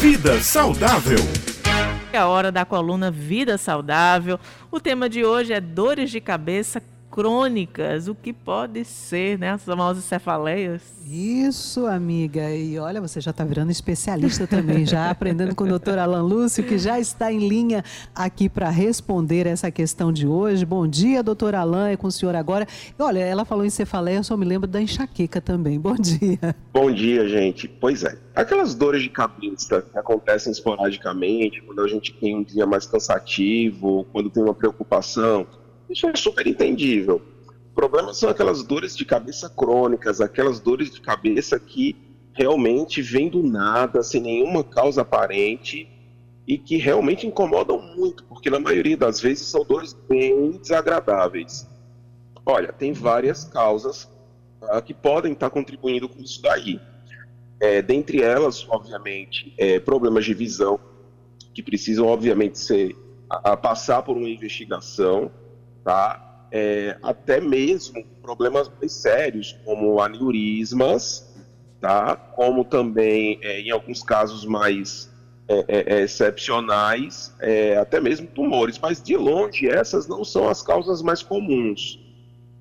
Vida Saudável. É a hora da coluna Vida Saudável. O tema de hoje é dores de cabeça crônicas, o que pode ser, né? As famosas cefaleias. Isso, amiga. E olha, você já está virando especialista também, já aprendendo com o doutor Alan Lúcio, que já está em linha aqui para responder essa questão de hoje. Bom dia, doutor Alan, é com o senhor agora. E olha, ela falou em cefaleia, eu só me lembro da enxaqueca também. Bom dia. Bom dia, gente. Pois é, aquelas dores de cabeça que acontecem esporadicamente, quando a gente tem um dia mais cansativo, quando tem uma preocupação, isso é super entendível. O problema são aquelas dores de cabeça crônicas, aquelas dores de cabeça que realmente vêm do nada, sem nenhuma causa aparente e que realmente incomodam muito, porque na maioria das vezes são dores bem desagradáveis. Olha, tem várias causas uh, que podem estar contribuindo com isso daí. É, dentre elas, obviamente, é, problemas de visão, que precisam, obviamente, ser, a, a passar por uma investigação tá? É, até mesmo problemas mais sérios, como aneurismas, tá? como também, é, em alguns casos mais é, é, é excepcionais, é, até mesmo tumores. Mas, de longe, essas não são as causas mais comuns.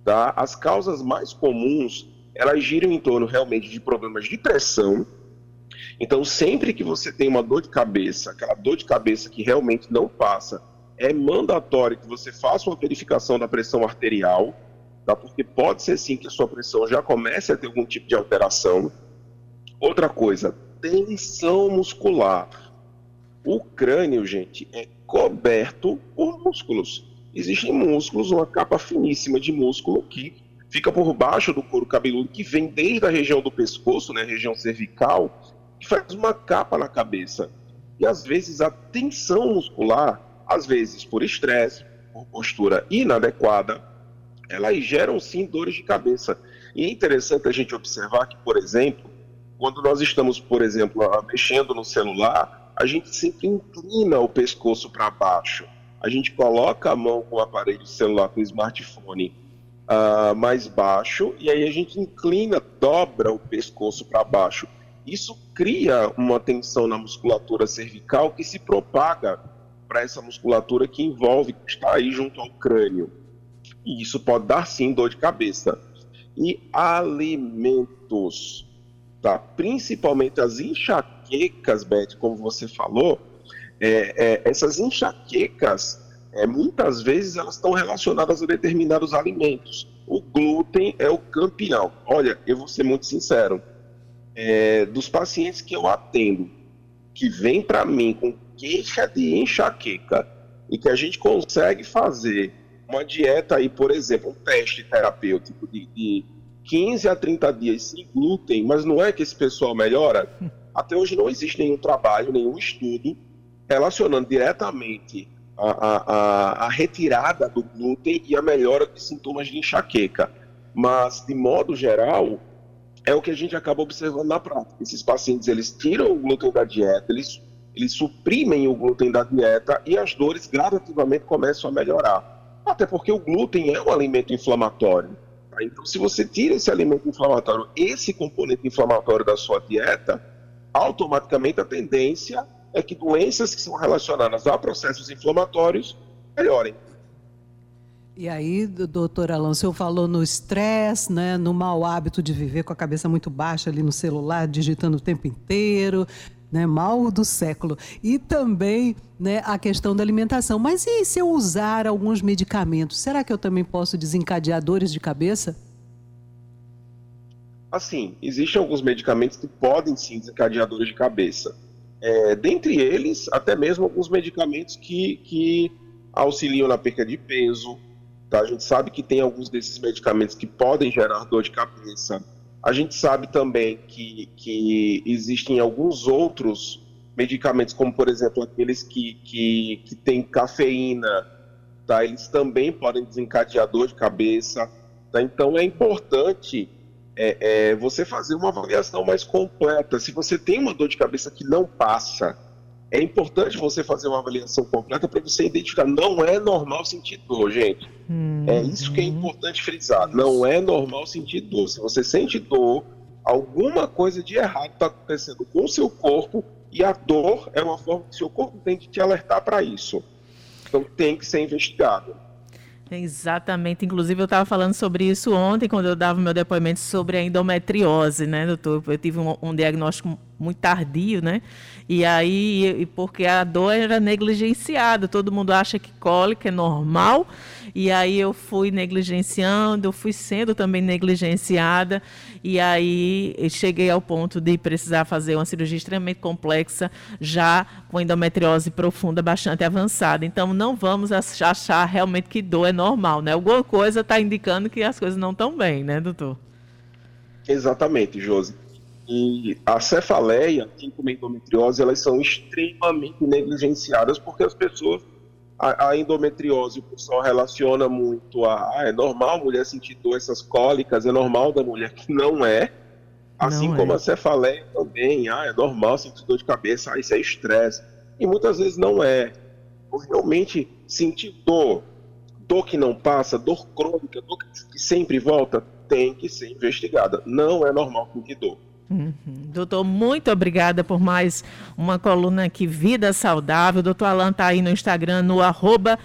Tá? As causas mais comuns, elas giram em torno realmente de problemas de pressão, então, sempre que você tem uma dor de cabeça, aquela dor de cabeça que realmente não passa é mandatório que você faça uma verificação da pressão arterial, tá? porque pode ser sim que a sua pressão já comece a ter algum tipo de alteração. Outra coisa, tensão muscular. O crânio, gente, é coberto por músculos. Existem músculos, uma capa finíssima de músculo que fica por baixo do couro cabeludo, que vem desde a região do pescoço, né, região cervical, que faz uma capa na cabeça. E às vezes a tensão muscular às vezes por estresse, por postura inadequada, elas geram sim dores de cabeça. E é interessante a gente observar que, por exemplo, quando nós estamos, por exemplo, mexendo no celular, a gente sempre inclina o pescoço para baixo. A gente coloca a mão com o aparelho celular, com o smartphone uh, mais baixo, e aí a gente inclina, dobra o pescoço para baixo. Isso cria uma tensão na musculatura cervical que se propaga para essa musculatura que envolve, que está aí junto ao crânio. E isso pode dar sim dor de cabeça. E alimentos, tá? principalmente as enxaquecas, Beth, como você falou, é, é, essas enxaquecas, é, muitas vezes elas estão relacionadas a determinados alimentos. O glúten é o campeão. Olha, eu vou ser muito sincero. É, dos pacientes que eu atendo, que vem para mim com queixa de enxaqueca e que a gente consegue fazer uma dieta aí, por exemplo, um teste terapêutico de, de 15 a 30 dias sem glúten, mas não é que esse pessoal melhora? Até hoje não existe nenhum trabalho, nenhum estudo relacionando diretamente a, a, a, a retirada do glúten e a melhora de sintomas de enxaqueca. Mas, de modo geral, é o que a gente acaba observando na prática. Esses pacientes, eles tiram o glúten da dieta, eles eles suprimem o glúten da dieta e as dores gradativamente começam a melhorar. Até porque o glúten é um alimento inflamatório. Tá? Então, se você tira esse alimento inflamatório, esse componente inflamatório da sua dieta, automaticamente a tendência é que doenças que são relacionadas a processos inflamatórios melhorem. E aí, doutor Alão, o senhor falou no estresse, né, no mau hábito de viver com a cabeça muito baixa ali no celular, digitando o tempo inteiro, né, mal do século. E também né, a questão da alimentação. Mas e se eu usar alguns medicamentos? Será que eu também posso desencadear dores de cabeça? Assim, existem alguns medicamentos que podem sim desencadear dores de cabeça. É, dentre eles, até mesmo alguns medicamentos que, que auxiliam na perda de peso. Tá? A gente sabe que tem alguns desses medicamentos que podem gerar dor de cabeça a gente sabe também que, que existem alguns outros medicamentos, como por exemplo aqueles que, que, que têm cafeína, tá? eles também podem desencadear dor de cabeça. Tá? Então é importante é, é, você fazer uma avaliação mais completa. Se você tem uma dor de cabeça que não passa, é importante você fazer uma avaliação completa para você identificar. Não é normal sentir dor, gente. Hum, é isso que é importante frisar. Não é normal sentir dor. Se você sente dor, alguma coisa de errado está acontecendo com o seu corpo E a dor é uma forma que seu corpo tem de te alertar para isso. Então tem que ser investigado. Exatamente. Inclusive, eu estava falando sobre isso ontem, quando eu dava meu depoimento sobre a endometriose, né, doutor? Eu tive um, um diagnóstico muito tardio, né? E aí, porque a dor era negligenciada, todo mundo acha que cólica é normal, e aí eu fui negligenciando, eu fui sendo também negligenciada, e aí cheguei ao ponto de precisar fazer uma cirurgia extremamente complexa, já com endometriose profunda bastante avançada. Então, não vamos achar realmente que dor é normal, né? Alguma coisa está indicando que as coisas não estão bem, né, doutor? Exatamente, Josi. E a cefaleia, assim como a endometriose, elas são extremamente negligenciadas porque as pessoas, a, a endometriose, o pessoal relaciona muito a, ah, é normal a mulher sentir dor, essas cólicas, é normal da mulher, que não é. Assim não como é. a cefaleia também, ah, é normal sentir dor de cabeça, ah, isso é estresse. E muitas vezes não é. Realmente sentir dor, dor que não passa, dor crônica, dor que sempre volta, tem que ser investigada. Não é normal sentir dor. Uhum. Doutor, muito obrigada por mais uma coluna aqui, Vida Saudável. Doutor Alan está aí no Instagram, no arroba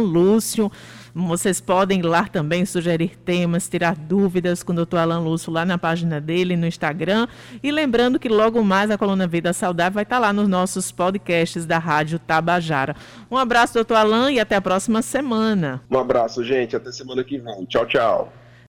Lúcio. Vocês podem ir lá também sugerir temas, tirar dúvidas com o doutor Alan Lúcio lá na página dele, no Instagram. E lembrando que logo mais a coluna Vida Saudável vai estar tá lá nos nossos podcasts da Rádio Tabajara. Um abraço, doutor Alan, e até a próxima semana. Um abraço, gente. Até semana que vem. Tchau, tchau.